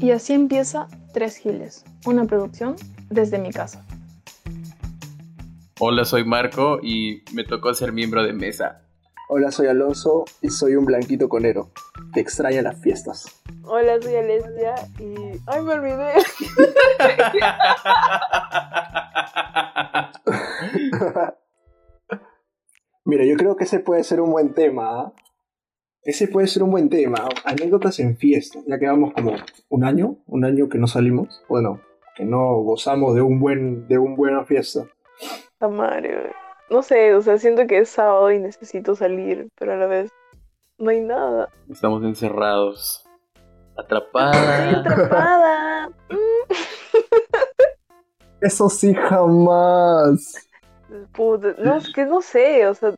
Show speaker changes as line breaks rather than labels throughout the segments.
Y así empieza Tres Giles, una producción desde mi casa.
Hola, soy Marco y me tocó ser miembro de mesa.
Hola, soy Alonso y soy un blanquito conero que extraña las fiestas.
Hola, soy Alessia y... ¡Ay, me olvidé!
Mira, yo creo que ese puede ser un buen tema. ¿ah? Ese puede ser un buen tema. Anécdotas en fiestas. Ya que vamos como un año, un año que no salimos. Bueno, que no gozamos de un buen, de un buena fiesta.
Mario. No sé, o sea, siento que es sábado y necesito salir, pero a la vez no hay nada.
Estamos encerrados. Atrapada.
Estoy atrapada.
Eso sí, jamás.
Puta, no, es que no sé, o sea,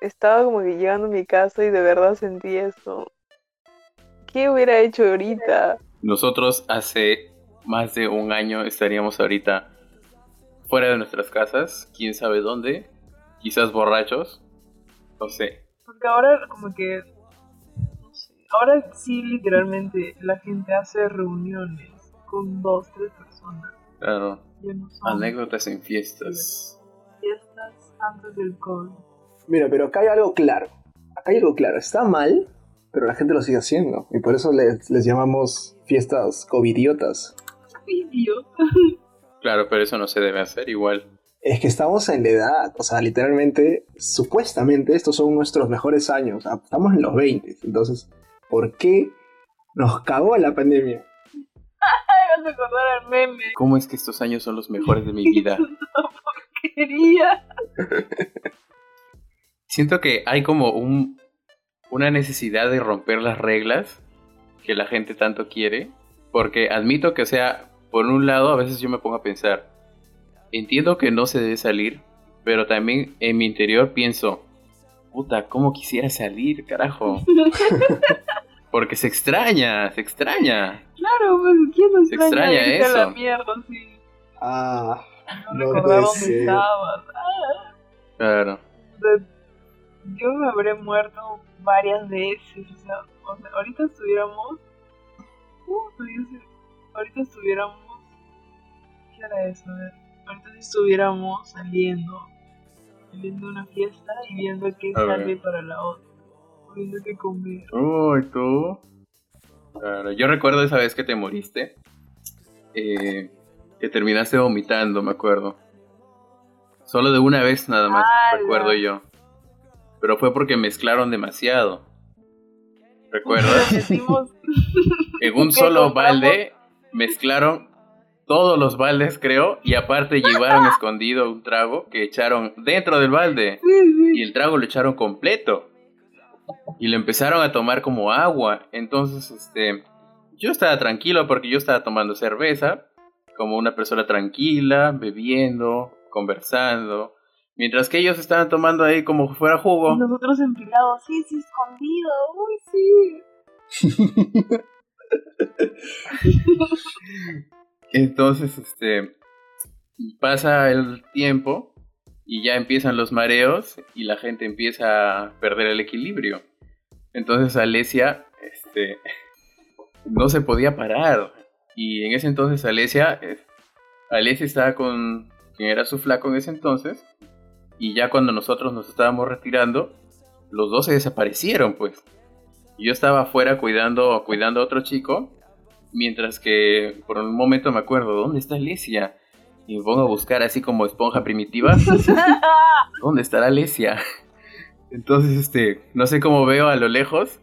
estaba como que llegando a mi casa y de verdad sentí eso. ¿Qué hubiera hecho ahorita?
Nosotros hace más de un año estaríamos ahorita fuera de nuestras casas, quién sabe dónde, quizás borrachos, no sé.
Porque ahora como que, no sé, ahora sí literalmente la gente hace reuniones con dos, tres personas.
Claro.
No
Anécdotas en fiestas.
fiestas antes del COVID.
Mira, pero acá hay algo claro. Acá hay algo claro. Está mal, pero la gente lo sigue haciendo. Y por eso les, les llamamos fiestas covidiotas.
Idiota.
Claro, pero eso no se debe hacer igual.
Es que estamos en la edad, o sea, literalmente, supuestamente estos son nuestros mejores años. Ah, Estamos en los 20, entonces, ¿por qué nos cagó la pandemia?
Me vas a acordar al meme.
¿Cómo es que estos años son los mejores de mi vida?
Quería.
Siento que hay como un, una necesidad de romper las reglas que la gente tanto quiere. Porque admito que, o sea, por un lado, a veces yo me pongo a pensar, entiendo que no se debe salir, pero también en mi interior pienso, puta, ¿cómo quisiera salir, carajo? Porque se extraña, se extraña.
Claro, pues ¿quién no
Se
extraña,
extraña
irte a la
eso.
mierda así?
Ah,
No,
No
recordar
puede
dónde estabas. Ah.
Claro.
Yo me habré muerto varias veces. O sea, o sea, ahorita estuviéramos. Uh, podría ser- ahorita estuviéramos. ¿Qué era eso? A ver, ahorita si estuviéramos saliendo. Saliendo a una fiesta y viendo qué
A ver.
sale para la otra. Viendo qué comer.
Uy, tú. Claro, yo recuerdo esa vez que te moriste. eh, que terminaste vomitando, me acuerdo. Solo de una vez nada más,
¡Hala!
recuerdo yo. Pero fue porque mezclaron demasiado. ¿Recuerdas? En un
¿Qué
solo balde mezclaron todos los baldes, creo, y aparte llevaron escondido un trago que echaron dentro del balde. Y el trago lo echaron completo. Y lo empezaron a tomar como agua. Entonces, este, yo estaba tranquilo porque yo estaba tomando cerveza, como una persona tranquila, bebiendo, conversando. Mientras que ellos estaban tomando ahí como fuera jugo.
Y nosotros empilados, sí, sí, escondido, uy, sí.
Entonces, este, pasa el tiempo y ya empiezan los mareos y la gente empieza a perder el equilibrio. Entonces Alesia, este, no se podía parar. Y en ese entonces Alesia, Alesia estaba con quien era su flaco en ese entonces. Y ya cuando nosotros nos estábamos retirando, los dos se desaparecieron, pues. Yo estaba afuera cuidando, cuidando a otro chico Mientras que por un momento me acuerdo, ¿dónde está Alesia? Y me pongo a buscar así como esponja primitiva. ¿Dónde estará Alesia? Entonces, este, no sé cómo veo a lo lejos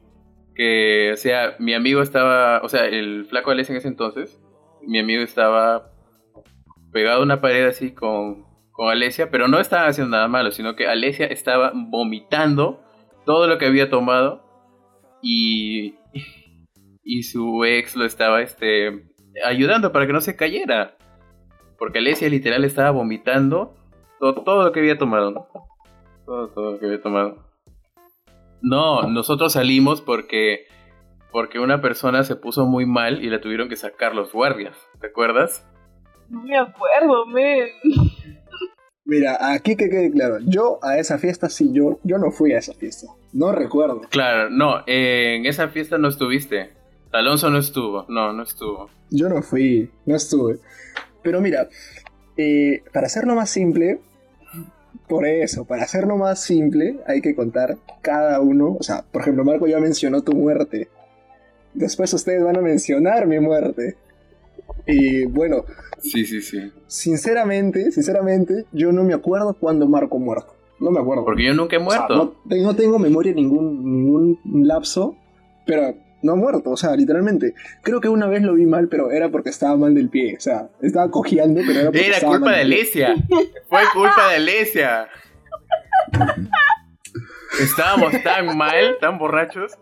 que, o sea, mi amigo estaba, o sea, el flaco Alesia en ese entonces, mi amigo estaba pegado a una pared así con, con Alesia, pero no estaba haciendo nada malo, sino que Alesia estaba vomitando todo lo que había tomado y, y su ex lo estaba este, ayudando para que no se cayera. Porque Alesia literal estaba vomitando todo, todo lo que había tomado. ¿no? Todo, todo lo que había tomado. No, nosotros salimos porque, porque una persona se puso muy mal y la tuvieron que sacar los guardias. ¿Te acuerdas?
No me acuerdo, men.
Mira, aquí que quede claro, yo a esa fiesta sí, yo, yo no fui a esa fiesta. No recuerdo.
Claro, no, en esa fiesta no estuviste. Alonso no estuvo, no, no estuvo.
Yo no fui, no estuve. Pero mira, eh, para hacerlo más simple, por eso, para hacerlo más simple, hay que contar cada uno. O sea, por ejemplo, Marco ya mencionó tu muerte. Después ustedes van a mencionar mi muerte. Y bueno,
Sí, sí, sí.
sinceramente, sinceramente, yo no me acuerdo cuándo Marco muerto. No me acuerdo.
Porque yo nunca he
O sea,
muerto.
no, te- no tengo memoria ningún, ningún lapso, pero no muerto, o sea, literalmente. Creo que una vez lo vi mal, pero era porque estaba mal del pie. O sea, estaba cojeando, pero era porque
Era
estaba
culpa
mal
de. Alesia. Fue culpa de Alesia. Estábamos tan mal, tan borrachos,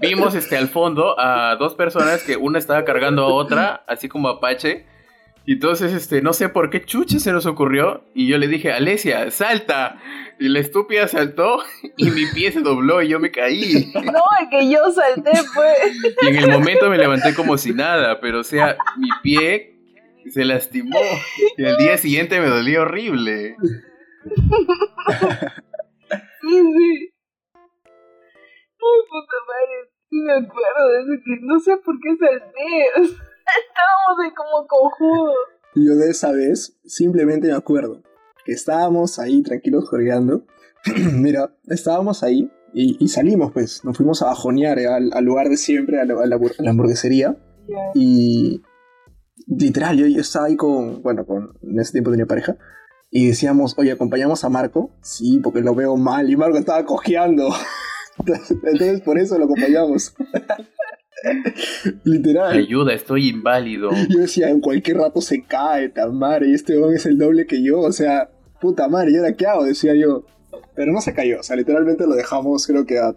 vimos este al fondo a dos personas que una estaba cargando a otra, así como Apache. Y entonces, este, no sé por qué chuche se nos ocurrió. Y yo le dije, Alesia, salta. Y la estúpida saltó y mi pie se dobló y yo me caí.
No, es que yo salté, pues.
Y en el momento me levanté como si nada, pero o sea, mi pie se lastimó. Y al día siguiente me dolía horrible.
Sí, sí. Ay, puta madre. Sí me acuerdo de eso que no sé por qué salté. Estábamos ahí como cojudos.
Yo de esa vez simplemente me acuerdo que estábamos ahí tranquilos jorgeando. Mira, estábamos ahí y, y salimos, pues. Nos fuimos a bajonear eh, al, al lugar de siempre, a la, a la a la hamburguesería.
Ya.
Y literal, yo, yo estaba ahí con, bueno, con, en ese tiempo tenía pareja. Y decíamos, oye, ¿acompañamos a Marco? Sí, porque lo veo mal. Y Marco estaba cojeando. Entonces por eso lo acompañamos. literal.
Ayuda, estoy inválido.
Yo decía, en cualquier rato se cae, tan madre, y este hombre es el doble que yo, o sea, puta madre, ¿y ahora qué hago? Decía yo. Pero no se cayó, o sea, literalmente lo dejamos, creo que a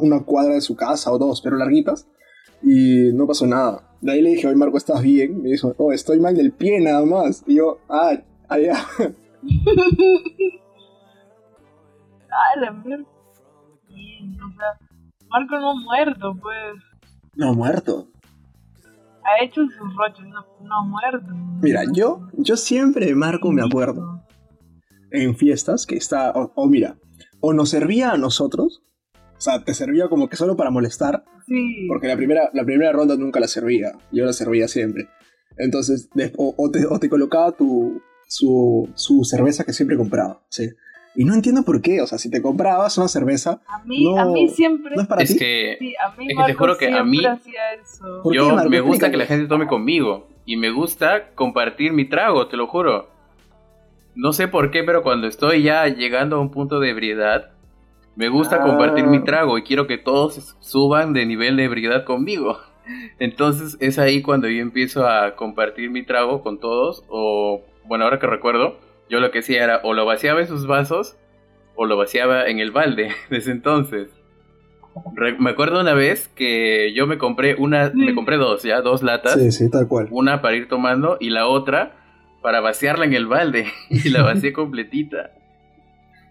una cuadra de su casa o dos, pero larguitas, y no pasó nada. De ahí le dije, oye Marco, ¿estás bien? Me dijo, oh, estoy mal del pie nada más. Y yo, ah, allá.
Ah, la mierda. O sea, Marco no ha muerto, pues.
No, muerto.
Ha hecho sus roches, no, no ha muerto.
Mira, yo, yo siempre de Marco me acuerdo. en fiestas que está, o, o mira, o nos servía a nosotros, o sea, te servía como que solo para molestar,
Sí.
porque la primera, la primera ronda nunca la servía, yo la servía siempre. Entonces, o te, o te colocaba tu, su, su cerveza que siempre compraba, ¿sí? Y no entiendo por qué, o sea, si te comprabas una cerveza,
A mí,
no-
a mí siempre.
no es para
Es
ti.
que
Sí, a mí
es que te juro que a mí-
hacía eso.
¿Por qué,
yo me gusta que la gente tome conmigo. Y me gusta compartir mi trago, te lo juro. No sé por qué, pero cuando estoy ya llegando a un punto de ebriedad, me gusta
Ah.
compartir mi trago y quiero que todos suban de nivel de ebriedad conmigo. Entonces es ahí cuando yo empiezo a compartir mi trago con todos. O, bueno, ahora que recuerdo, yo lo que hacía era o lo vaciaba en sus vasos o lo vaciaba en el balde desde entonces. Re- me acuerdo una vez que yo me compré una, me compré dos, ya, dos latas
Sí, sí, tal cual.
una para ir tomando y la otra para vaciarla en el balde. Y la vacié completita.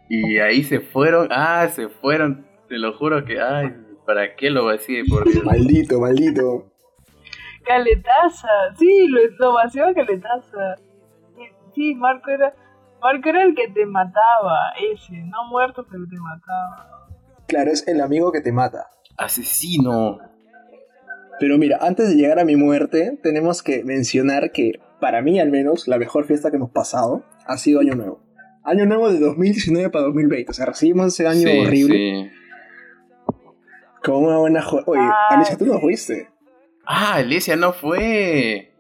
Y ahí se fueron, ah, se fueron, te lo juro que, ay, ¿para qué lo vacié? Por Dios.
Maldito, maldito.
Caletaza. Sí, lo, lo vació a caletaza. Sí, Marco era. Marco era el que te mataba, ese. No muerto, pero te mataba.
Claro, es el amigo que te mata.
Asesino.
Pero mira, antes de llegar a mi muerte, tenemos que mencionar que, para mí al menos, la mejor fiesta que hemos pasado ha sido Año Nuevo. Año Nuevo de 2019 para 2020. O sea, recibimos ese año
Sí,
horrible
sí.
con una buena... Oye,
Ay,
Alicia, tú no fuiste.
Ah, Alicia no fue.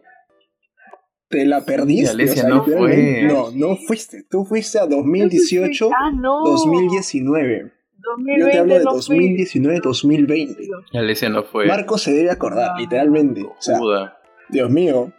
Te la perdiste.
Alicia
o sea,
no fue.
No, no fuiste. Tú fuiste a 2018,
Ah, no.
2019.
2020
Yo te hablo de
no fui.
2019, 2020.
Alicia no fue.
Marco se debe acordar,
Ah.
literalmente. O sea. Dios mío,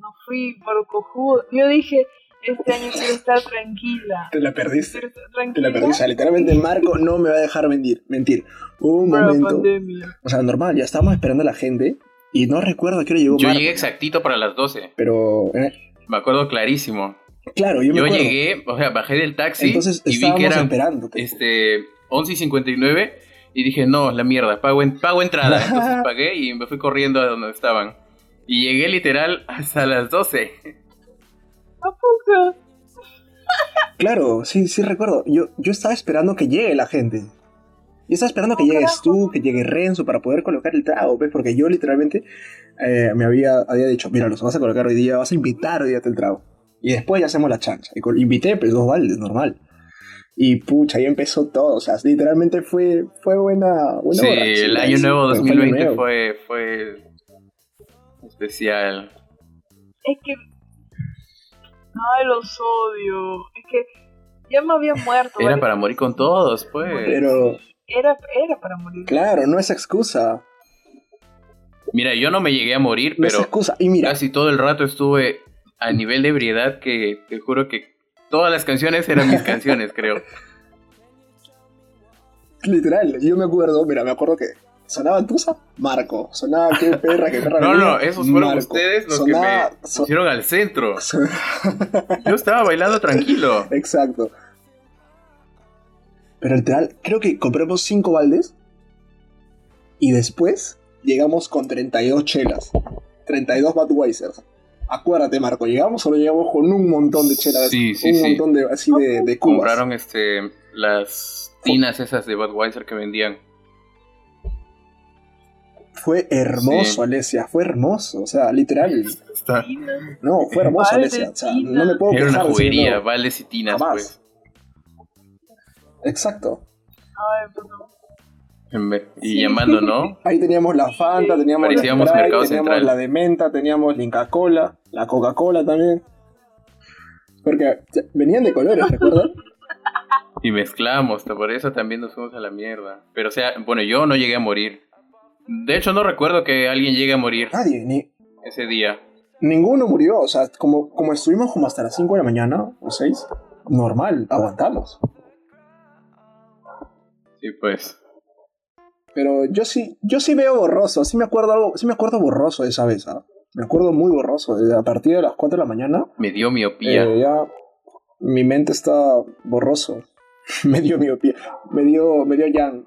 No fui por cojudo. Yo dije, este año quiero estar tranquila.
te la perdiste. Te la perdiste. O sea, literalmente Marco no me va a dejar mentir. mentir. Un momento...
pandemia.
O sea, normal, ya estábamos esperando a la gente y no recuerdo a qué hora llegó
Yo llegué exactito para las 12.
Pero, eh,
Me acuerdo clarísimo.
claro, yo me
Yo
acuerdo.
llegué, o sea, bajé del taxi
Entonces
y vi que eran
esperándote.
este 11 y 59 y dije, no, la mierda, pago, en, pago entrada. Entonces pagué y me fui corriendo a donde estaban. Y llegué literal hasta las 12.
¿A poco?
Claro, sí, sí recuerdo. Yo, yo estaba esperando que llegue la gente. Y estaba esperando que llegues tú, que llegue Renzo para poder colocar el trago, ¿ves? Porque yo literalmente eh, me había, había dicho, mira, los vas a colocar hoy día, vas a invitar hoy día el trago. Y después ya hacemos la chancha. Y invité, pues dos baldes, normal. Y pucha, ahí empezó todo. O sea, literalmente fue, fue buena, buena
Sí, el año
sí,
nuevo
fue año
2020
nuevo.
fue, fue especial.
Es que. Ay, los odio. Es que ya me había muerto.
Era para morir con todos, pues.
Pero,
Era, era para morir.
claro, no es excusa.
Mira, yo no me llegué a morir,
No es
pero
excusa. Y mira,
casi todo el rato estuve a nivel de ebriedad que te juro que todas las canciones eran mis canciones, creo.
literal, yo me acuerdo, mira, me acuerdo que sonaba Tusa, Marco. Sonaba qué perra, qué perra.
No, no, esos fueron
Marco.
ustedes los
Sonaba-
que me pusieron al centro.
son-
Yo estaba bailando tranquilo.
Exacto. Pero literal, creo que compramos 5 baldes. Y después llegamos con 32 chelas. 32 Budweisers. Acuérdate, Marco, ¿llegamos o no llegamos con un montón de chelas?
Sí, sí,
un
sí.
montón de, así de, de cubas.
Compraron este las tinas esas de Budweiser que vendían.
Fue hermoso,
Sí.
Alesia, fue hermoso. O sea, literal.
Está-.
No, fue hermoso, Alesia. O sea, no me puedo
Era una
quejar de decir
juguería, vales y tinas,
Jamás.
pues.
Exacto.
Ay,
vez- Y
Sí.
llamando, ¿no?
Ahí teníamos la Fanta, teníamos la Sprite, teníamos
Central.
la de menta, teníamos la Inca Cola, la Coca-Cola también. Porque venían de colores, ¿recuerdan?
Y mezclamos, por eso también nos fuimos a la mierda. Pero o sea, bueno, yo no llegué a morir. De hecho, no recuerdo que alguien llegue a morir
Nadie, ni,
ese día.
ninguno murió. O sea, como, como estuvimos como hasta las 5 de la mañana o 6, normal, aguantamos.
Sí, pues.
Pero yo sí, yo sí veo borroso, sí me acuerdo algo, sí me acuerdo borroso de esa vez, ¿ah? Me acuerdo muy borroso. desde A partir de las 4 de la mañana,
Me dio miopía.
eh, ya mi mente está borroso. me dio miopía. Me dio, me dio yang.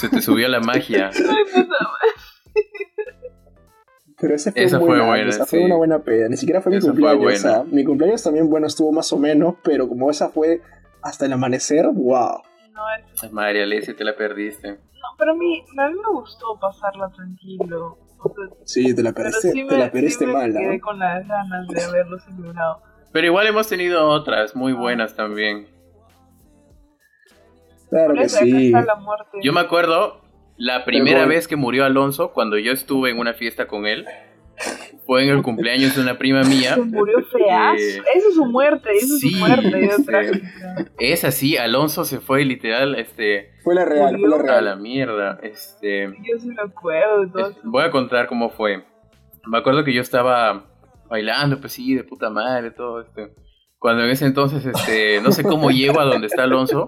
Se te subió la magia.
Pero ese fue,
Esa
un
fue buena,
esa fue
sí.
una buena peda. Ni siquiera fue mi
Esa fue
cumpleaños.
buena.
o sea, mi cumpleaños también, bueno, estuvo más o menos, pero como esa fue hasta el amanecer, wow.
No, es-
María Alicia, te la perdiste.
no, pero a mí, a mí me gustó pasarla tranquilo. O sea,
Sí, te la perdiste,
sí me,
te la
sí
perdiste
me
mal, ¿ah?
quedé con las ganas de haberlo celebrado.
Pero igual hemos tenido otras muy buenas también.
Claro
Por
que sí.
está la muerte.
Yo me acuerdo la primera vez que murió Alonso, cuando yo estuve en una fiesta con él, fue en el cumpleaños de una prima mía.
Se murió feazo.
Eh,
Eso es su muerte, eso es su muerte. trágica.
Es así, Alonso se fue literal este,
Fue la real, fue la
a
real.
la mierda. Este,
Yo sí me acuerdo
voy a contar cómo fue. Me acuerdo que yo estaba bailando, pues sí, de puta madre, todo esto. Cuando en ese entonces, este, no sé cómo llego a donde está Alonso,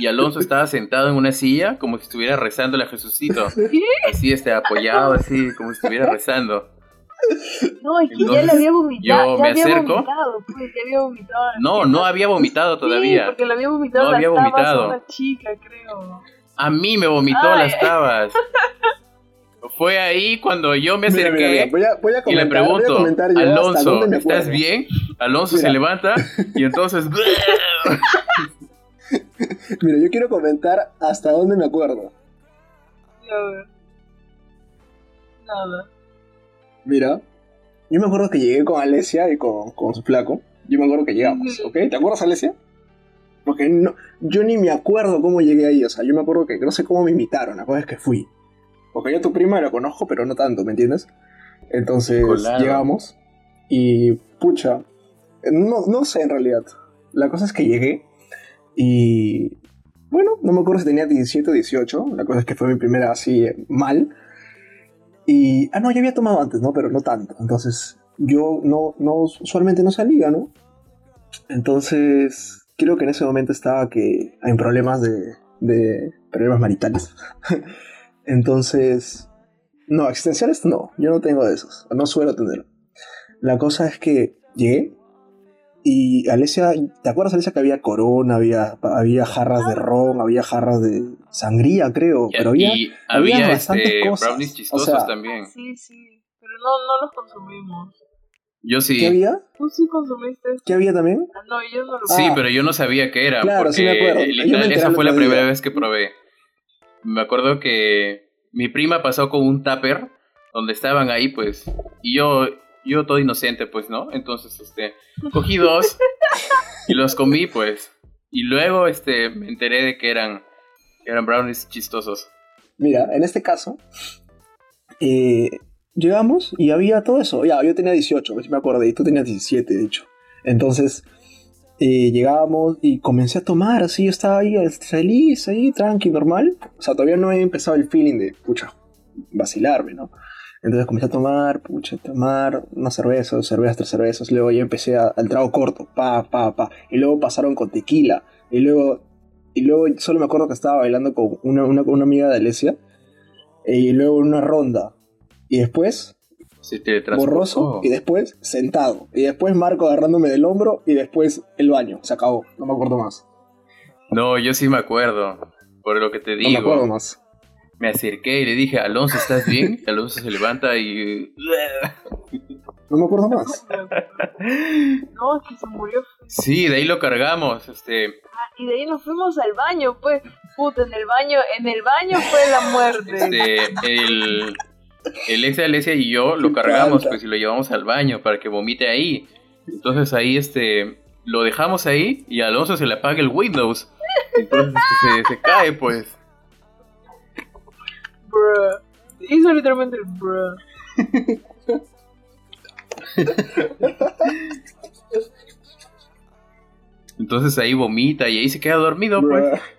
y Alonso estaba sentado en una silla como si estuviera rezando a Jesucito. Así, este, apoyado, así, como si estuviera rezando.
No, es que ya le había vomitado.
yo
ya
me
había
acerco.
vomitado, pues, ya había vomitado.
No, no había vomitado
Sí,
todavía.
porque le había vomitado
No
las
había
tabas
vomitado.
a una chica, creo.
A mí me vomitó
Ay.
las tabas. Fue ahí cuando yo me acerqué.
mira, mira, voy a, voy a
Y le
comentar, voy a
pregunto,
yo
Alonso, ¿estás bien? Alonso se levanta y entonces...
Mira, yo quiero comentar hasta dónde me acuerdo.
Y a ver. Nada.
Mira, yo me acuerdo que llegué con Alesia y con, con su flaco. Yo me acuerdo que llegamos. ¿ok? ¿Te acuerdas, Alesia? Porque no, yo ni me acuerdo cómo llegué ahí. O sea, yo me acuerdo que no sé cómo me invitaron. La cosa es que fui. Porque yo a tu prima la conozco, pero no tanto, ¿me entiendes? Entonces
Colado.
llegamos y, pucha, no, no sé en realidad. La cosa es que llegué y, bueno, no me acuerdo si tenía 17 o 18. La cosa es que fue mi primera así eh, mal. Y, ah, no, ya había tomado antes, ¿no? Pero no tanto. Entonces, yo no, no, usualmente no salía, ¿no? Entonces, creo que en ese momento estaba que hay problemas de, de problemas maritales. Entonces, no, existenciales no, yo no tengo de esos, no suelo tener. La cosa es que llegué y Alesia, ¿te acuerdas Alesia que había corona, había, había jarras de ron, había jarras de sangría, creo?
Y,
pero había,
y
había
había
bastantes
este,
cosas.
brownies
O
chistosos
sea,
también.
Sí, sí. Pero no, no los consumimos.
Yo sí.
¿Qué había?
¿Tú sí consumiste esto?
¿Qué había también?
Ah, no, yo no lo
Sí,
Ah.
pero yo no sabía qué era.
Claro,
porque
sí me acuerdo. Yo me
literal,
enteré
esa fue la primera
día.
vez que probé. Me acuerdo que mi prima pasó con un tupper donde estaban ahí, pues, y yo, yo todo inocente, pues, ¿no? Entonces, este, cogí dos y los comí, pues, y luego, este, me enteré de que eran, que eran brownies chistosos.
Mira, en este caso, eh, llegamos y había todo eso. Ya, yo tenía 18, pues, me acordé, y tú tenías 17, de hecho. Entonces, eh, llegábamos y comencé a tomar, así, yo estaba ahí feliz, ahí, tranqui, normal. O sea, todavía no había empezado el feeling de, pucha, vacilarme, ¿no? Entonces comencé a tomar, pucha, a tomar una cerveza, dos cervezas, tres cervezas. Luego ya empecé a- al trago corto, pa, pa, pa. Y luego pasaron con tequila. Y luego, y luego solo me acuerdo que estaba bailando con una, una, con una amiga de Alesia. Y luego una ronda. Y después, borroso. Y después, sentado. Y después Marco agarrándome del hombro. Y después el baño. Se acabó. No me acuerdo más.
No, yo sí me acuerdo, por lo que te
No
digo.
me acuerdo más.
Me acerqué y le dije, Alonso, ¿estás bien? Y Alonso se levanta y...
No me acuerdo más.
No, es que se murió.
Sí, de ahí lo cargamos, este...
Ah, y de ahí nos fuimos al baño, pues. Puta, en el baño, en el baño fue la muerte.
este el, el ex de Alesia y yo lo cargamos pues y lo llevamos al baño para que vomite ahí. Entonces ahí este lo dejamos ahí y Alonso se le apaga el Windows. Entonces este, se, se cae pues.
Bruh. Hizo literalmente el bruh.
Entonces ahí vomita y ahí se queda dormido pues.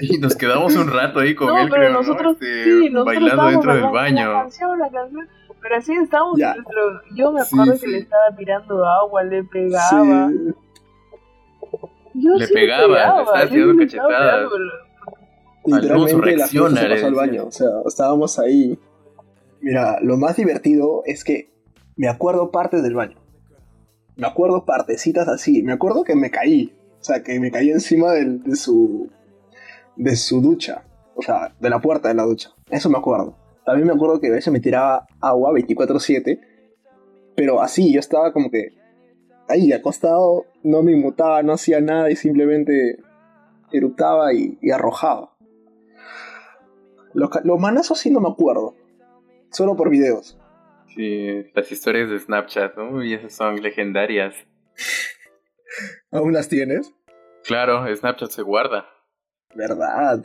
Y nos quedamos un rato ahí con
no,
él,
pero
creo, ¿no?
nosotros,
Este,
sí, nosotros
bailando dentro del
La
baño.
canción, la canción. Pero así estábamos. Dentro- Yo me
Sí,
acuerdo que
sí.
le estaba tirando agua, le pegaba.
Sí.
Yo
Le
sí
pegaba, le estaba
estaba
cachetadas.
pegando, pero-
Literalmente la fiesta
reacciona,
se pasó al baño. O sea, estábamos ahí. Mira, lo más divertido es que me acuerdo partes del baño. Me acuerdo partecitas así. Me acuerdo que me caí. O sea, que me caí encima del- de su. de su ducha. O sea, de la puerta de la ducha. Eso me acuerdo. También me acuerdo que a veces me tiraba agua 24-7. Pero así, yo estaba como que. Ahí, acostado, no me inmutaba, no hacía nada y simplemente eructaba y, y arrojaba. Los, los manazos sí no me acuerdo. Solo por videos.
Sí, las historias de Snapchat, ¿no? Y esas son legendarias.
¿Aún las tienes?
Claro, Snapchat se guarda.
Verdad.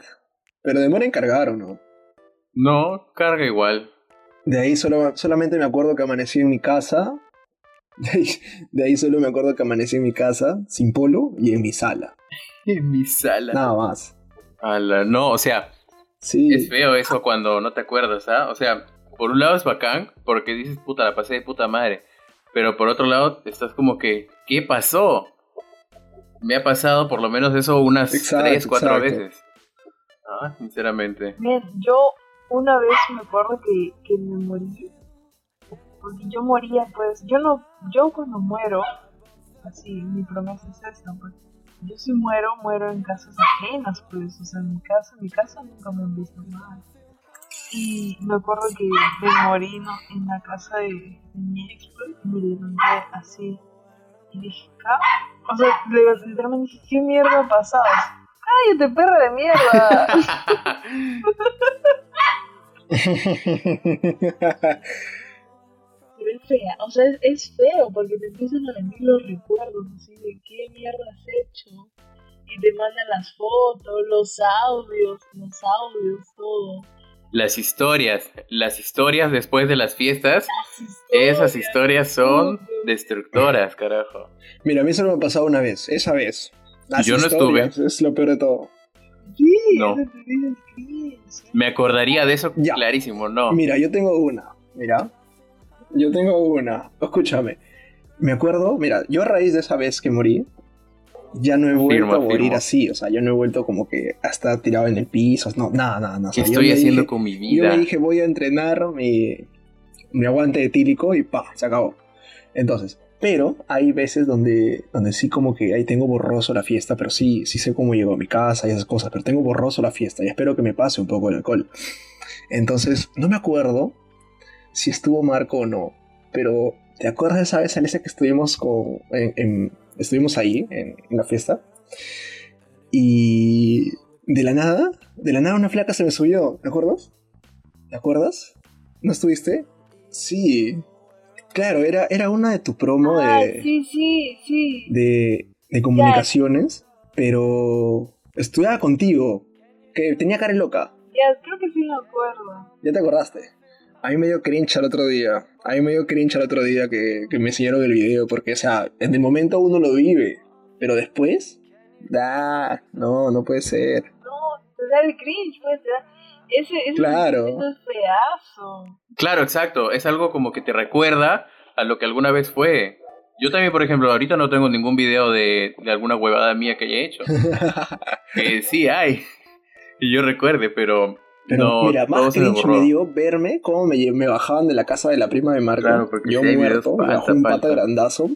Pero demora en cargar o no.
No, carga igual.
De ahí solo, solamente me acuerdo que amanecí en mi casa. De ahí, de ahí solo me acuerdo que amanecí en mi casa, sin polo, y en mi sala.
En mi sala.
Nada más.
Ala, no, o sea,
Sí.
es feo eso cuando no te acuerdas, ¿ah? O sea, por un lado es bacán, porque dices, puta, la pasé de puta madre. Pero por otro lado, estás como que, ¿qué pasó? Me ha pasado por lo menos eso unas
Exacto,
tres, cuatro
exacto.
veces. Ah, sinceramente.
Bien, yo una vez me acuerdo que, que me morí. Porque yo moría, pues, yo no, yo cuando muero, así, mi promesa es esta, pues, yo si muero, muero en casas ajenas, pues, o sea, en mi casa, en mi casa nunca me han visto mal. Y me acuerdo que me morí ¿no? en la casa de, de mi ex, pues, y me levanté así. Y dije, "Ca-". O sea, literalmente dije, ¿qué mierda ha pasado? ¡Cállate, perra de mierda! Fea, o sea, es, es feo porque te empiezan a venir los recuerdos así de qué mierda has hecho. Y te mandan las fotos, los audios, los audios, todo.
Las historias, las historias después de las fiestas,
Las historias.
esas historias son destructoras, carajo.
Mira, a mí solo me ha pasado una vez, esa vez. Las
Yo no
historias Es lo peor de todo.
Sí,
No. Me acordaría de eso
Ya.
clarísimo, no.
Mira, yo tengo una. Mira. Yo tengo una. Escúchame. Me acuerdo, mira, yo a raíz de esa vez que morí, ya no he vuelto
Firmo,
a morir
firmo.
así. O sea, yo no he vuelto como que a estar tirado en el piso. No, nada, nada, nada. O
¿Qué
sea, yo
estoy haciendo
dije-
con mi
Yo
vida?
me dije, voy a entrenar mi, mi aguante etílico y pa, se acabó. Entonces, pero hay veces donde, donde sí como que ahí tengo borroso la fiesta, pero sí, sí sé cómo llego a mi casa y esas cosas, pero tengo borroso la fiesta y espero que me pase un poco el alcohol. Entonces, no me acuerdo si estuvo Marco o no, pero ¿te acuerdas de esa vez, Alicia, que estuvimos con, en- en- estuvimos ahí, en, en la fiesta? Y de la nada, de la nada una flaca se me subió, ¿te acuerdas? ¿Te acuerdas? ¿No estuviste? Sí. Claro, era, era una de tu promo
Ah,
de,
sí, sí, sí.
de, de comunicaciones, pero estudiaba contigo, que tenía cara loca.
Ya, creo que sí me acuerdo.
¿Ya te acordaste? A mí me dio cringe al otro día. A mí me dio cringe al otro día que, que me enseñaron el video, porque, o sea, en el momento uno lo vive, pero después, da, no, no puede ser.
No, te da el cringe, pues, te da... Ese, ese
Claro.
es feazo.
Claro, exacto. Es algo como que te recuerda a lo que alguna vez fue. Yo también, por ejemplo, ahorita no tengo ningún video de, de alguna huevada mía que haya hecho. Que sí hay. Y yo recuerde, pero,
Pero
no,
mira, más
me
cringe me dio verme cómo me, bajaban de la casa de la prima de Marco.
Claro,
yo muerto, me bajó un pata grandazo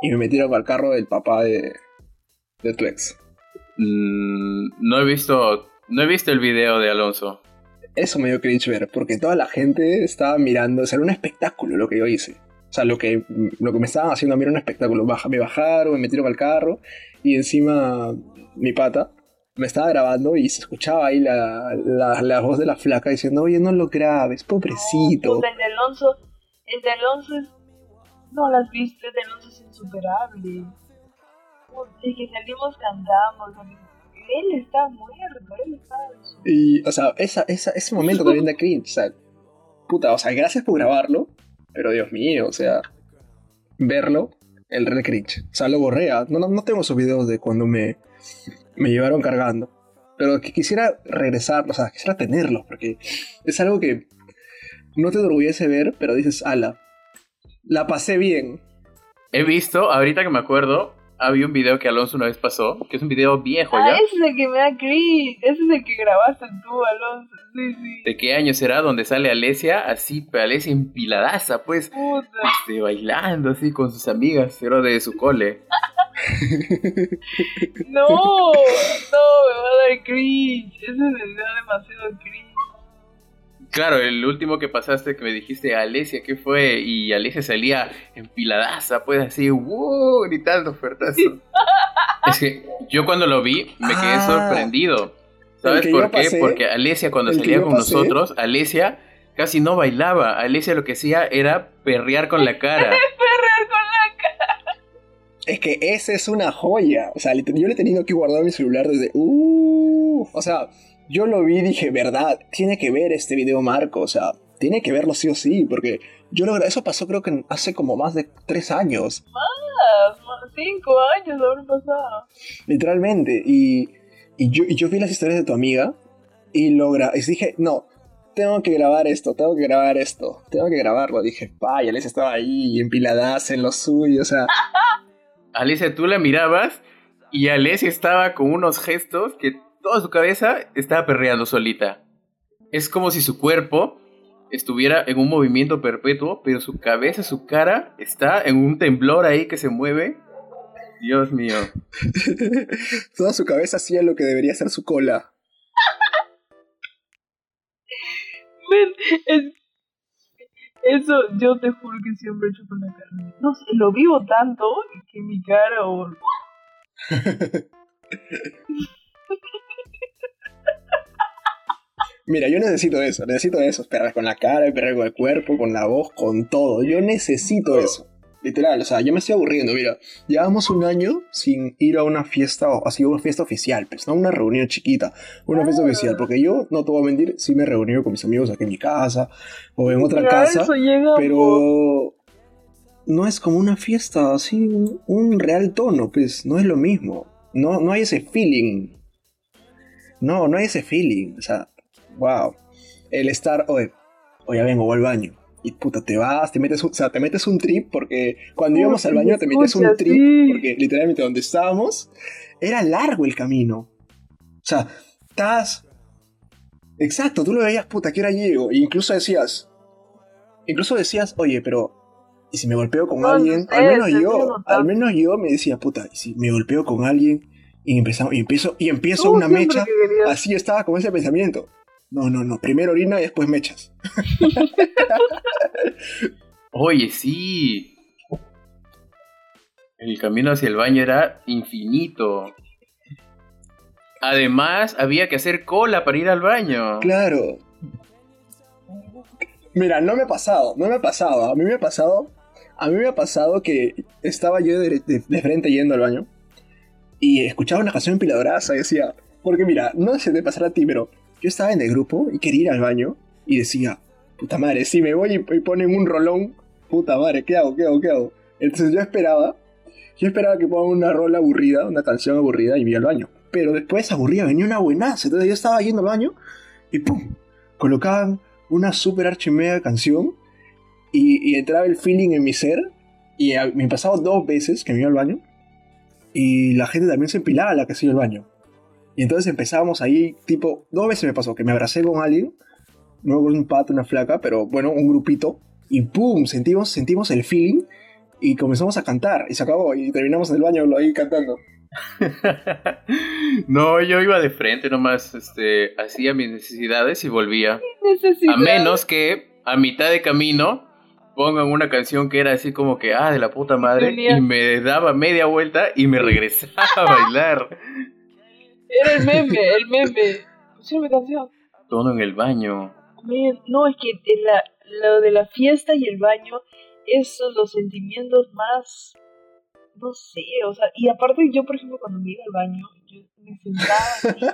y me metieron al carro del papá de, de tu ex.
Mm, no he visto, no he visto el video de Alonso.
Eso me dio cringe ver, porque toda la gente estaba mirando, o sea, era un espectáculo lo que yo hice. O sea, lo que, lo que me estaban haciendo a mí era un espectáculo. Me bajaron, me metieron al carro y encima mi pata me estaba grabando y se escuchaba ahí la, la, la voz de la flaca diciendo, oye, no lo grabes, pobrecito.
Puta, el de Alonso, el de Alonso es... No las viste, el de Alonso es insuperable. Es que salimos cantamos. Él está muerto, él está...
Y, o sea, esa, esa, ese momento también da cringe. O sea, puta, o sea, gracias por grabarlo, pero Dios mío, o sea, verlo, el re cringe. O sea, lo borré. ah, No, no, no tengo esos videos de cuando me, me llevaron cargando. Pero que quisiera regresar, o sea, quisiera tenerlos, porque es algo que no te enorgullece ver, pero dices, ala, la pasé bien.
He visto, ahorita que me acuerdo, había un video que Alonso una vez pasó, que es un video viejo
Ah,
ya.
ese es el que me da cringe. Ese es el que grabaste tú, Alonso. Sí, sí.
¿De qué año será? Donde sale Alesia, así, Alesia empiladaza, pues,
Puta.
este, bailando así con sus amigas, pero de su cole.
No, no, me va a dar cringe. Ese me da demasiado cringe.
Claro, el último que pasaste que me dijiste, Alesia, ¿qué fue? Y Alesia salía empiladaza, pues así, ¡wow! gritando ofertazo. es que yo cuando lo vi me quedé
Ah,
sorprendido. ¿Sabes por qué?
pasé,
Porque Alesia cuando salía con
pasé.
nosotros, Alesia casi no bailaba. Alesia lo que hacía era perrear con la cara.
Es que esa es una joya. O sea, yo le he tenido que guardar mi celular desde. Uh, o sea, yo lo vi y dije, verdad, tiene que ver este video Marco. O sea, tiene que verlo sí o sí. Porque yo lo Eso pasó creo que hace como más de tres años.
Ah, Cinco años habrán pasado.
Literalmente. Y, y, yo, y yo vi las historias de tu amiga. Y lo gra- y dije, no. Tengo que grabar esto, tengo que grabar esto, tengo que grabarlo. Dije, vaya, les estaba ahí empiladadas en lo suyo, o sea,
Alesia, tú la mirabas y Alesia estaba con unos gestos que toda su cabeza estaba perreando solita. Es como si su cuerpo estuviera en un movimiento perpetuo, pero su cabeza, su cara está en un temblor ahí que se mueve. Dios mío.
toda su cabeza hacía lo que debería ser su cola.
Men, es- Eso yo te juro que siempre he hecho con la cara. No sé, lo vivo tanto que mi cara o...
Mira, yo necesito eso, necesito eso, perrar con la cara, perrar con el cuerpo, con la voz, con todo. Yo necesito eso. Literal, o sea, yo me estoy aburriendo, mira. Llevamos un año sin ir a una fiesta, o así una fiesta oficial, pues, no una reunión chiquita, una fiesta oficial, porque yo, no te voy a mentir, sí me he reunido con mis amigos aquí en mi casa, o en otra casa, pero no es como una fiesta, así, un, un real tono, pues, no es lo mismo. No, no hay ese feeling. No, no hay ese feeling, o sea, wow. El estar, oye, oye, vengo, voy al baño. Y puta, te vas, te metes un, o sea, te metes un trip porque cuando íbamos al baño te metes un trip
sí.
porque literalmente donde estábamos era largo el camino. O sea, estás... Exacto, tú lo veías, puta, ¿qué hora llego? E incluso decías... Incluso decías, oye, pero... ¿Y si me golpeo con
No,
alguien? al menos yo, al menos yo me decía, puta, ¿y si me golpeo con alguien? Y, empezamos, y empiezo, y empiezo una mecha.
que
Así estaba con ese pensamiento. No, no, no. Primero orina y después mechas.
Oye, sí. El camino hacia el baño era infinito. Además, había que hacer cola para ir al baño.
Claro. Mira, no me ha pasado, no me ha pasado. A mí me ha pasado. A mí me ha pasado que estaba yo de, de- de frente yendo al baño y escuchaba una canción empiladoraza y decía. Porque mira, no sé te pasará a ti, pero yo estaba en el grupo y quería ir al baño y decía, puta madre, si me voy y, ponen un rolón, puta madre, ¿qué hago? ¿Qué hago? ¿Qué hago? Entonces yo esperaba, yo esperaba que pongan una rola aburrida, una canción aburrida y me iba al baño. Pero después aburrida, venía una buenaza. Entonces yo estaba yendo al baño y pum, colocaban una super archimega canción y, entraba el feeling en mi ser. Y me pasaba dos veces que me iba al baño y la gente también se empilaba la que se iba al baño. Y entonces empezábamos ahí, tipo, dos veces me pasó que me abracé con alguien, no con un pato, una flaca, pero bueno, un grupito, y pum, sentimos, sentimos el feeling y comenzamos a cantar y se acabó y terminamos en el baño ahí cantando.
no, yo iba de frente nomás, este, hacía mis necesidades y volvía.
Necesidad.
A menos que a mitad de camino pongan una canción que era así como que, ah, de la puta madre, y me daba media vuelta y me regresaba a bailar.
Era el meme, el meme. Pusieron mi canción.
Todo en el baño.
Men, no, es que en la, lo de la fiesta y el baño, esos los sentimientos más, no sé, o sea, y aparte yo, por ejemplo, cuando me iba al baño, yo me sentaba así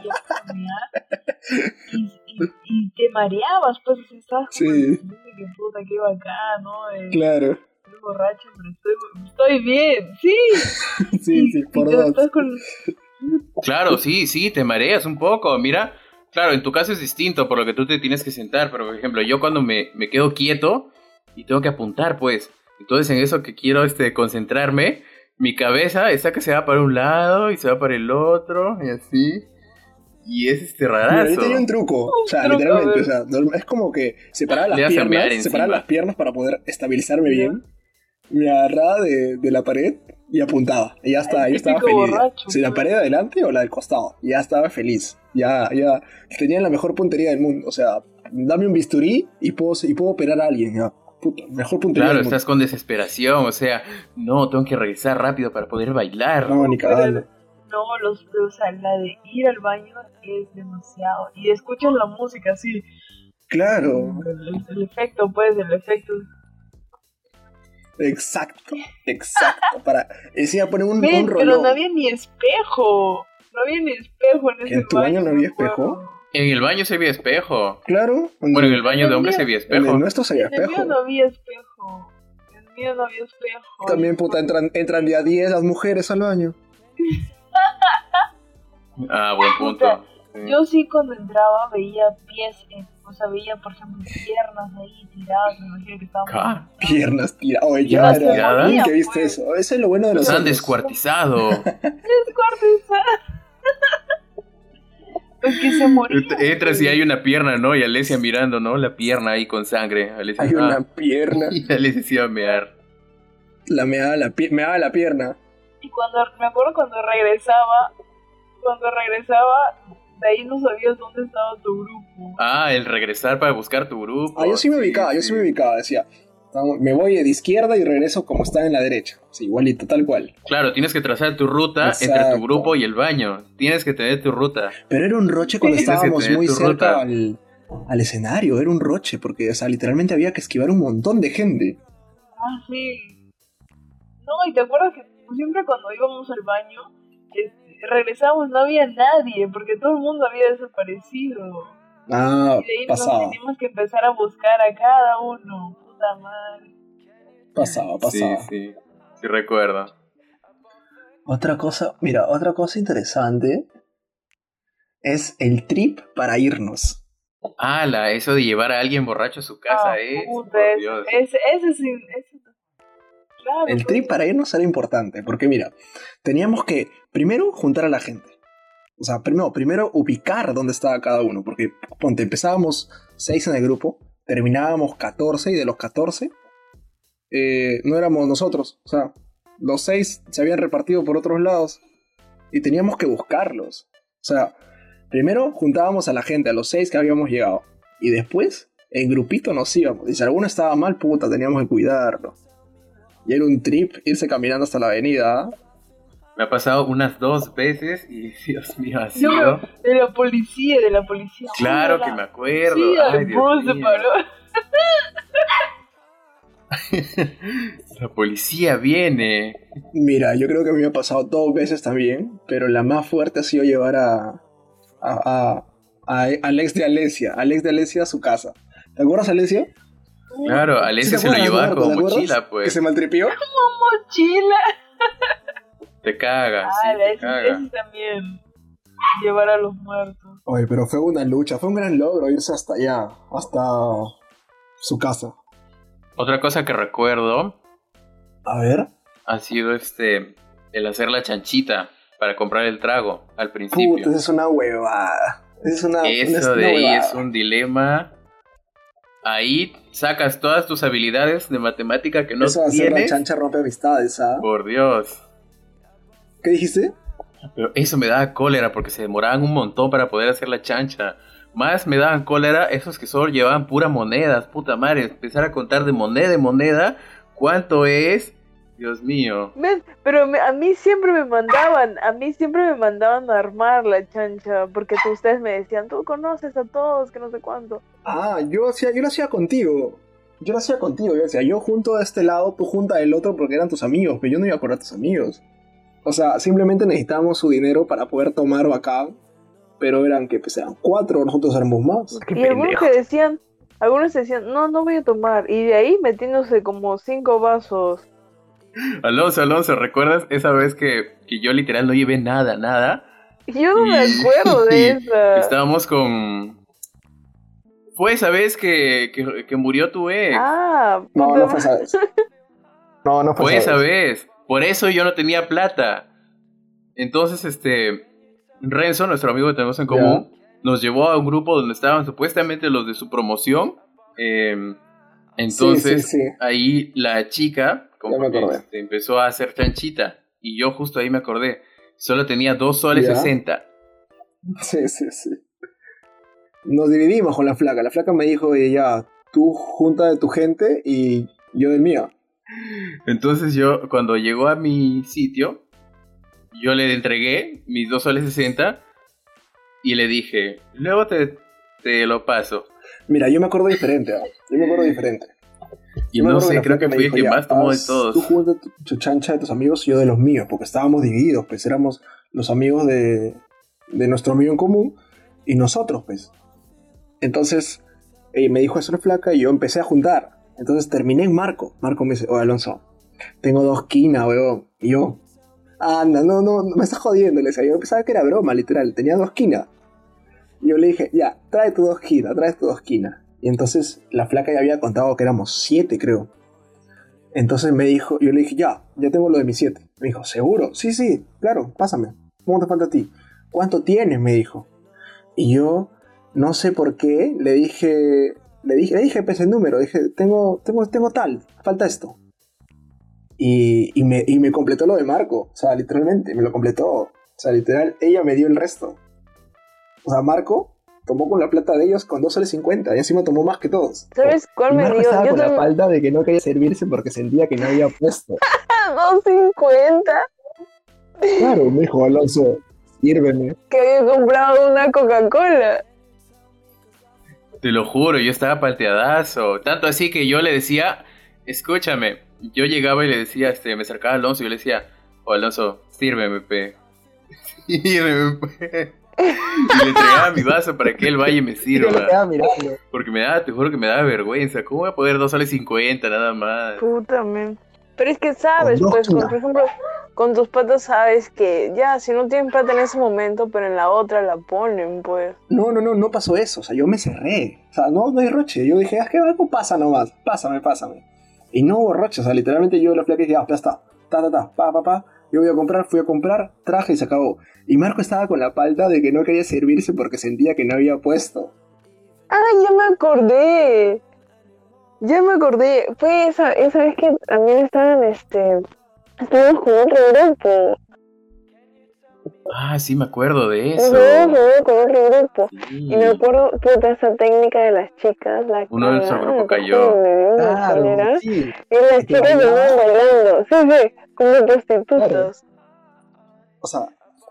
y y, y, y te mareabas, pues, o sea, estabas como
Sí.
en el que puta, qué bacán, ¿no? Eh,
Claro,
Estoy borracho, pero estoy, estoy bien, sí.
sí,
y,
sí, por dos.
estás con,
Claro, sí, sí, te mareas un poco. Mira, claro, en tu caso es distinto por lo que tú te tienes que sentar, pero por ejemplo, yo cuando me, me quedo quieto y tengo que apuntar, pues, entonces en eso que quiero este, concentrarme, mi cabeza está que se va para un lado y se va para el otro y así. Y es este
Mira, yo
rarazo.
tenía un truco, o sea,
truco,
literalmente,
ver.
o sea, es como que separaba las piernas,
encima.
las piernas para poder estabilizarme bien, me agarraba de, de la pared y apuntaba, y ya estaba
típico
feliz.
borracho,
si la pared de adelante o la del costado, ya estaba feliz, ya, ya, tenía la mejor puntería del mundo, o sea, dame un bisturí y puedo, y puedo operar a alguien, ya, puta, mejor puntería
Claro,
del mundo.
estás con desesperación, o sea, no, tengo que regresar rápido para poder bailar.
No, ni cagando.
No, los, o sea, la de ir al baño es demasiado. Y escuchas la música así.
Claro,
El, el efecto, pues, el efecto.
Exacto, exacto, para, encima poner un,
Ven,
un
pero
rolón.
no había ni espejo. No había ni espejo en ese
¿En tu baño no había espejo?
En el baño se veía espejo.
Claro,
Bueno, en el baño de hombres se veía
en el
espejo.
nuestro se veía
En el mío
espejo.
no había espejo. En el mío no había espejo.
También, puta, entran, entran día 10 las mujeres al baño.
Ah, buen punto. Sí.
Yo sí cuando entraba veía pies, en- o sea, veía por ejemplo piernas ahí tiradas, me imagino que estaban...
Ca-
Piernas tiradas. Oye, ya era.
tiradas.
¿Quién que viste eso? Eso es lo bueno de los
Los han
hombres.
descuartizado.
Descuartizadas. Pues que se moría.
Entras y hay una pierna, ¿no? Y Alesia mirando, ¿no? La pierna ahí con sangre. Alesia,
Hay una
ah.
pierna.
Y Alesia se iba a mear.
La meaba la, pie- meaba la pierna.
Y cuando, me acuerdo cuando regresaba, cuando regresaba, de ahí no sabías dónde estaba tu grupo.
Ah, el regresar para buscar tu grupo.
Ah, yo sí me ubicaba, yo sí me ubicaba. Decía, "Vamos, me voy de izquierda y regreso como está en la derecha. Sí, igualito, tal cual.
Claro, tienes que trazar tu ruta entre tu grupo y el baño. Tienes que tener tu ruta.
Pero era un roche cuando estábamos muy cerca al, al escenario. Era un roche, porque, o sea, literalmente había que esquivar un montón de gente.
Ah, sí. No, y te acuerdas que siempre cuando íbamos al baño, este, regresábamos, no había nadie, porque todo el mundo había desaparecido.
Ah,
Y de ahí
pasaba,
nos teníamos que empezar a buscar a cada uno. Puta madre.
pasaba, pasaba.
Sí, sí. Sí recuerdo.
Otra cosa, mira, otra cosa interesante es el trip para irnos.
Ala, eso de llevar a alguien borracho a su casa
Ah,
es.
puta,
por
ese-
Dios.
ese, ese- Claro,
El trip para irnos era importante, porque mira, teníamos que primero juntar a la gente. O sea, primero, primero ubicar dónde estaba cada uno, porque ponte, empezábamos 6 en el grupo, terminábamos 14 y de los 14 eh, no éramos nosotros. O sea, los 6 se habían repartido por otros lados y teníamos que buscarlos. O sea, primero juntábamos a la gente, a los 6 que habíamos llegado, y después en grupito nos íbamos. Y si alguno estaba mal, puta, teníamos que cuidarlo. Y era un trip irse caminando hasta la avenida.
Me ha pasado unas dos veces y Dios mío, ha
No, de la policía, de la policía.
Claro
Hola.
que me acuerdo.
Sí,
Ay, Dios mío.
paró.
La policía viene.
Mira, yo creo que a mí me ha pasado dos veces también, pero la más fuerte ha sido llevar a, a, a, a- al ex de Alesia, al ex de Alesia a su casa. ¿Te acuerdas, Alesia?
Claro, Alesia
¿Sí
se
te
lo llevaba
Eduardo?
como mochila,
Que
pues.
se maltripió.
Mochila.
Te caga, sí,
Ah,
te
ese,
caga.
también. Llevar a los muertos.
Oye, pero fue una lucha, fue un gran logro irse hasta allá, hasta su casa.
Otra cosa que recuerdo
A ver.
ha sido este el hacer la chanchita para comprar el trago al principio.
Puta, es una huevada. Es una,
Eso
una
de ahí
huevada.
es un dilema. Ahí sacas todas tus habilidades de matemática que no
Eso de hacer la
tienes.
chancha rompe amistades, ¿ah?
Por Dios.
¿Qué dijiste?
Pero eso me daba cólera porque se demoraban un montón para poder hacer la chancha. Más me daban cólera esos que solo llevaban puras monedas, puta madre. Empezar a contar de moneda en moneda cuánto es. Dios mío.
¿Ves? Pero me- a mí siempre me mandaban, a mí siempre me mandaban a armar la chancha, porque tú- ustedes me decían, tú conoces a todos, que no sé cuánto.
Ah, yo, hacía, yo lo hacía contigo. Yo lo hacía contigo. Yo decía, yo junto a este lado, tú junta del otro porque eran tus amigos, pero yo no iba a acordar a tus amigos. O sea, simplemente necesitábamos su dinero para poder tomar bacán, pero eran que pues, eran cuatro, nosotros éramos más.
y algunos que decían, algunos decían, no, no voy a tomar, y de ahí metiéndose como cinco vasos.
Alonso, Alonso, ¿recuerdas esa vez que, que yo literal no llevé nada, nada?
Yo no me
Y-
acuerdo de esa.
Estábamos con... Fue esa vez que, que, que murió tu ex.
Ah,
No, no fue esa vez. No, no fue,
Fue esa
vez.
vez. Por eso yo no tenía plata. Entonces, este... Renzo, nuestro amigo que tenemos en común, nos llevó a un grupo donde estaban supuestamente los de su promoción. eh, entonces,
Sí, sí, sí.
ahí la chica como
Ya me
este, empezó a hacer chanchita. Y yo justo ahí me acordé. Solo tenía dos soles
Ya.
60.
Sí, sí, sí. Nos dividimos con la flaca. La flaca me dijo, ya, tú junta de tu gente y yo del mío.
Entonces yo, cuando llegó a mi sitio, yo le entregué mis dos soles 60 y le dije, luego te, te lo paso.
Mira, yo me acuerdo diferente. ¿ah? Yo me acuerdo diferente.
Y no
acuerdo
sé, creo que
me
fui el que más tomó de todos.
Tú junta tu, chancha de tus amigos y yo de los míos, porque estábamos divididos, pues éramos los amigos de, de nuestro amigo en común y nosotros, pues. Entonces, ella me dijo eso la flaca y yo empecé a juntar. Entonces terminé en Marco. Marco me dice, oye Alonso, tengo dos quinas, weón. Y yo, anda, no, no, no me estás jodiendo. Le decía, yo pensaba que era broma, literal, tenía dos quinas. Y yo le dije, ya, trae tu dos quinas, trae tu dos quinas. Y entonces la flaca ya había contado que éramos siete, creo. Entonces me dijo, yo le dije, ya, ya tengo lo de mis siete. Me dijo, ¿seguro? Sí, sí, claro, pásame. ¿Cómo te falta a ti? ¿Cuánto tienes? Me dijo. Y yo, no sé por qué, le dije, le dije, le dije pues, el número, dije, tengo, tengo, tengo tal, falta esto. Y, y me, y me completó lo de Marco, o sea, literalmente, me lo completó. O sea, literal, ella me dio el resto. O sea, Marco tomó con la plata de ellos con 2 soles 50 y encima tomó más que todos.
¿Sabes cuál
Y
me dio? Yo
con la falda de que no quería servirse porque sentía que no había puesto.
250
Claro, me dijo Alonso, sírveme.
que había comprado una Coca-Cola.
Te lo juro, yo estaba palteadazo. Tanto así que yo le decía, escúchame. Yo llegaba y le decía, este, me acercaba a Alonso y yo le decía, oh Alonso, sírveme, pe. Sírveme, pe. Y le entregaba mi vaso para que él vaya y me
Y yo
sirva.
mirando.
Porque me daba, te juro que me daba vergüenza. ¿Cómo voy a poder dos soles 50 nada más?
Puta, men. Pero es que sabes, pues, con- por ejemplo, con tus patas sabes que ya, si no tienen plata en ese momento, pero en la otra la ponen, pues.
No, no, no, no pasó eso. O sea, yo me cerré. O sea, no, no hay roche. Yo dije, ah, que algo pasa nomás. Pásame, pásame. Y no hubo roche. O sea, literalmente yo la flaca dije, ah, ya está. Ta, ta, ta, pa, pa, pa. Yo voy a comprar, fui a comprar, traje y se acabó. Y Marco estaba con la palta de que no quería servirse porque sentía que no había puesto.
¡Ah, ya me acordé! Ya me acordé. Fue esa, esa vez que también estaban, este... Estábamos con otro grupo.
Ah, sí, me acuerdo de eso.
Con otro grupo.
Sí.
Y me acuerdo, puta, esa técnica de las chicas, la
Uno de nuestro grupo
¿cómo
cayó.
Claro, sí.
Y las chicas venían bailando, sí, sí, como prostitutas.
O sea,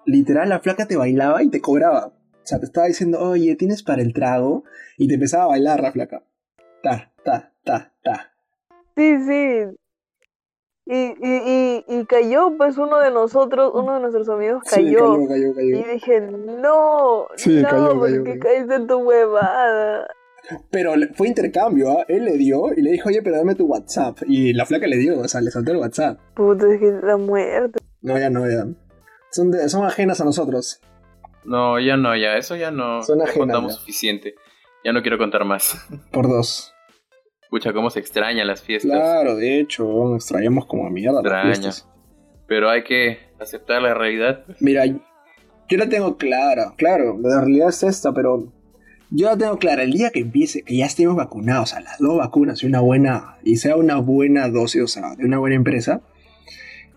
literal la flaca te bailaba y te cobraba. O sea, te estaba diciendo, oye, ¿tienes para el trago? Y te empezaba a bailar la flaca. Ta, ta, ta, ta.
Sí, sí. Y, y, y, y cayó, pues uno de nosotros, uno de nuestros amigos
Sí,
cayó.
cayó, cayó, cayó.
Y dije, no,
Sí,
no,
cayó,
¿por
cayó,
qué
cayó.
caíste en tu huevada?
Pero fue intercambio, ¿ah? Él le dio y le dijo, oye, pero dame tu WhatsApp. Y la flaca le dio, o sea, le soltó el WhatsApp.
Puta, es que la muerte.
No, ya no, ya. Son, de- son ajenas a nosotros.
No, ya no, ya. Eso ya no.
Son ajenas,
contamos
ya.
suficiente. Ya no quiero contar más.
Por dos.
Escucha cómo se extrañan las fiestas.
Claro, de hecho, nos traíamos como a mierda las
Extraña.
fiestas.
Pero hay que aceptar la realidad.
Mira, yo la tengo clara, claro, la realidad es esta, pero yo la tengo clara. El día que empiece, que ya estemos vacunados, a las dos vacunas y una buena, y sea una buena dosis, o sea, de una buena empresa,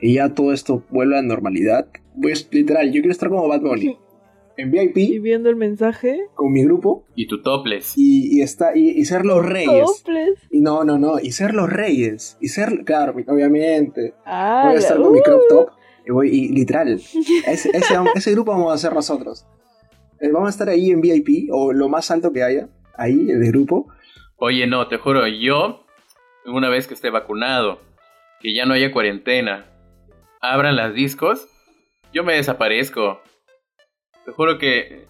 y ya todo esto vuelva a la normalidad, pues literal, yo quiero estar como Bad Bunny, en
Y
VIP,
viendo el mensaje.
con mi grupo,
Y tu topless.
y, y, está, y, y ser los reyes.
Toples.
Y no, no, no, y ser los reyes, y ser, claro, obviamente,
Ah,
voy a estar con mi crop
uh,
top y, voy, y literal, ese, ese, ese grupo vamos a hacer nosotros. Eh, Vamos a estar ahí en VIP o lo más alto que haya, ahí en el grupo.
Oye, no, te juro, yo, una vez que esté vacunado, que ya no haya cuarentena, abran las discos, yo me desaparezco. Te juro que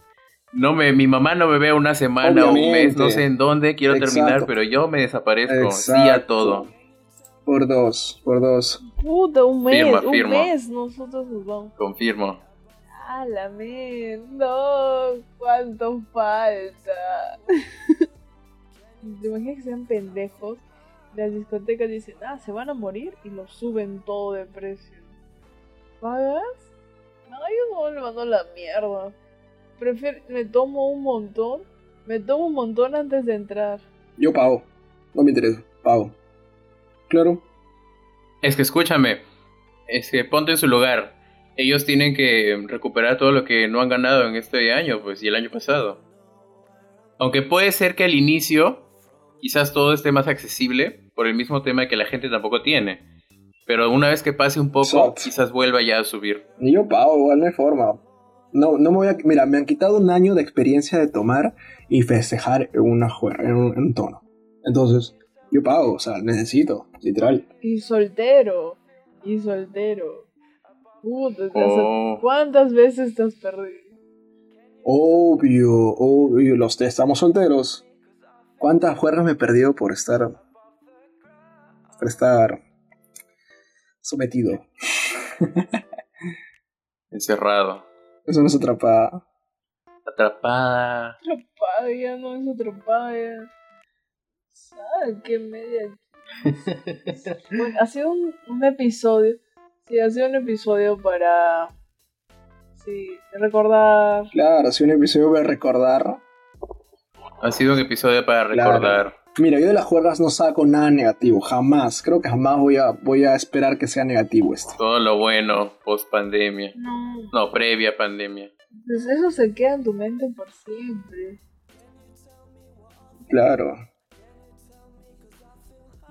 no me, mi mamá no me ve una semana o un mes, no sé en dónde quiero
Exacto.
terminar, pero yo me desaparezco, sí a
Exacto.
todo.
Por dos, por dos.
Puta, un mes,
Firma,
un mes nosotros nos vamos.
Confirmo.
A la men, no, cuánto falta. ¿Te imaginas que sean pendejos? Las discotecas dicen, ah, se van a morir y lo suben todo de precio. ¿Pagas? No, yo no le mando la mierda. Prefiero, me tomo un montón, me tomo un montón antes de entrar.
Yo pago. No me interesa, pago. Claro.
Es que escúchame, es que ponte en su lugar. Ellos tienen que recuperar todo lo que no han ganado en este año, pues, y el año pasado. Aunque puede ser que al inicio quizás todo esté más accesible por el mismo tema que la gente tampoco tiene. Pero una vez que pase un poco,
Exacto.
quizás vuelva ya a subir.
Ni yo pago, igual no hay forma. No, no me voy a. Mira, me han quitado un año de experiencia de tomar y festejar en una juerga, en un, en un tono. Entonces, yo pago, o sea, necesito, literal.
Y soltero, y soltero. Puta, te
Oh.
¿cuántas veces te has perdido?
Obvio, obvio, los tres estamos solteros. ¿Cuántas juergas me he perdido por estar. por estar. Sometido?
Encerrado.
Eso no es atrapada.
Atrapada.
Atropada, ya no es atropada, ya. ¿Sabes qué media? bueno, ha sido un, un episodio. Sí, ha sido un episodio para. Sí, recordar.
Claro, si un episodio voy a recordar.
Ha sido un episodio para
Claro. Mira, yo de las juergas no saco nada negativo, jamás. Creo que jamás voy a, voy a esperar que sea negativo esto.
Todo lo bueno post pandemia.
No,
No, previa pandemia.
pues eso se queda en tu mente por siempre.
Claro.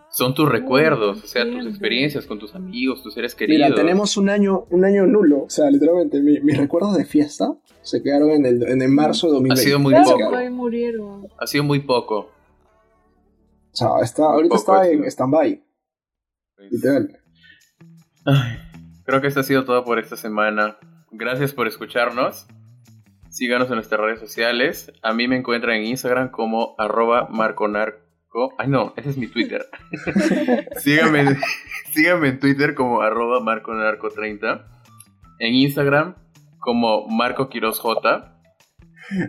Son tus recuerdos, o sea, tus experiencias con tus amigos, tus seres queridos.
Mira, tenemos un año, un año nulo. O sea, literalmente, mi- mis recuerdos de fiesta se quedaron en el, en el marzo de 2020.
Ha sido muy
Claro,
poco.
por ahí murieron.
Ha sido muy poco.
O sea, está, ahorita está en stand-by, literal.
Ay, creo que esto ha sido todo por esta semana. Gracias por escucharnos. Síganos en nuestras redes sociales. A mí me encuentran en Instagram como arroba marconarco. Ay no, ese es mi Twitter. síganme, síganme en Twitter como arroba marconarco30. En Instagram como Marco Quiroz J.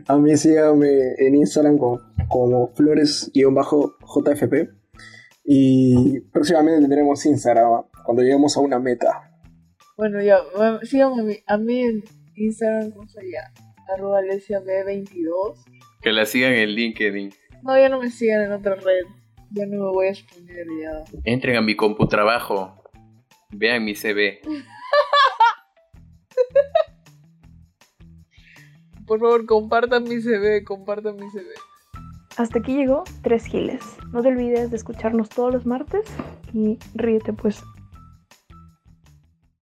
A mí síganme en Instagram como, como flores-jfp. Y próximamente tendremos Instagram cuando lleguemos a una meta.
Bueno, ya, bueno, síganme a mí, a mí en Instagram, ¿cómo se llama? Arroba B22.
Que la sigan en LinkedIn.
No, ya no me sigan en otra red. Ya no me voy a exponer ya.
Entren a mi computrabajo. Vean mi CV.
Por favor, compartan mi CV, compartan mi CV.
Hasta aquí llegó Tres Giles. No te olvides de escucharnos todos los martes y ríete pues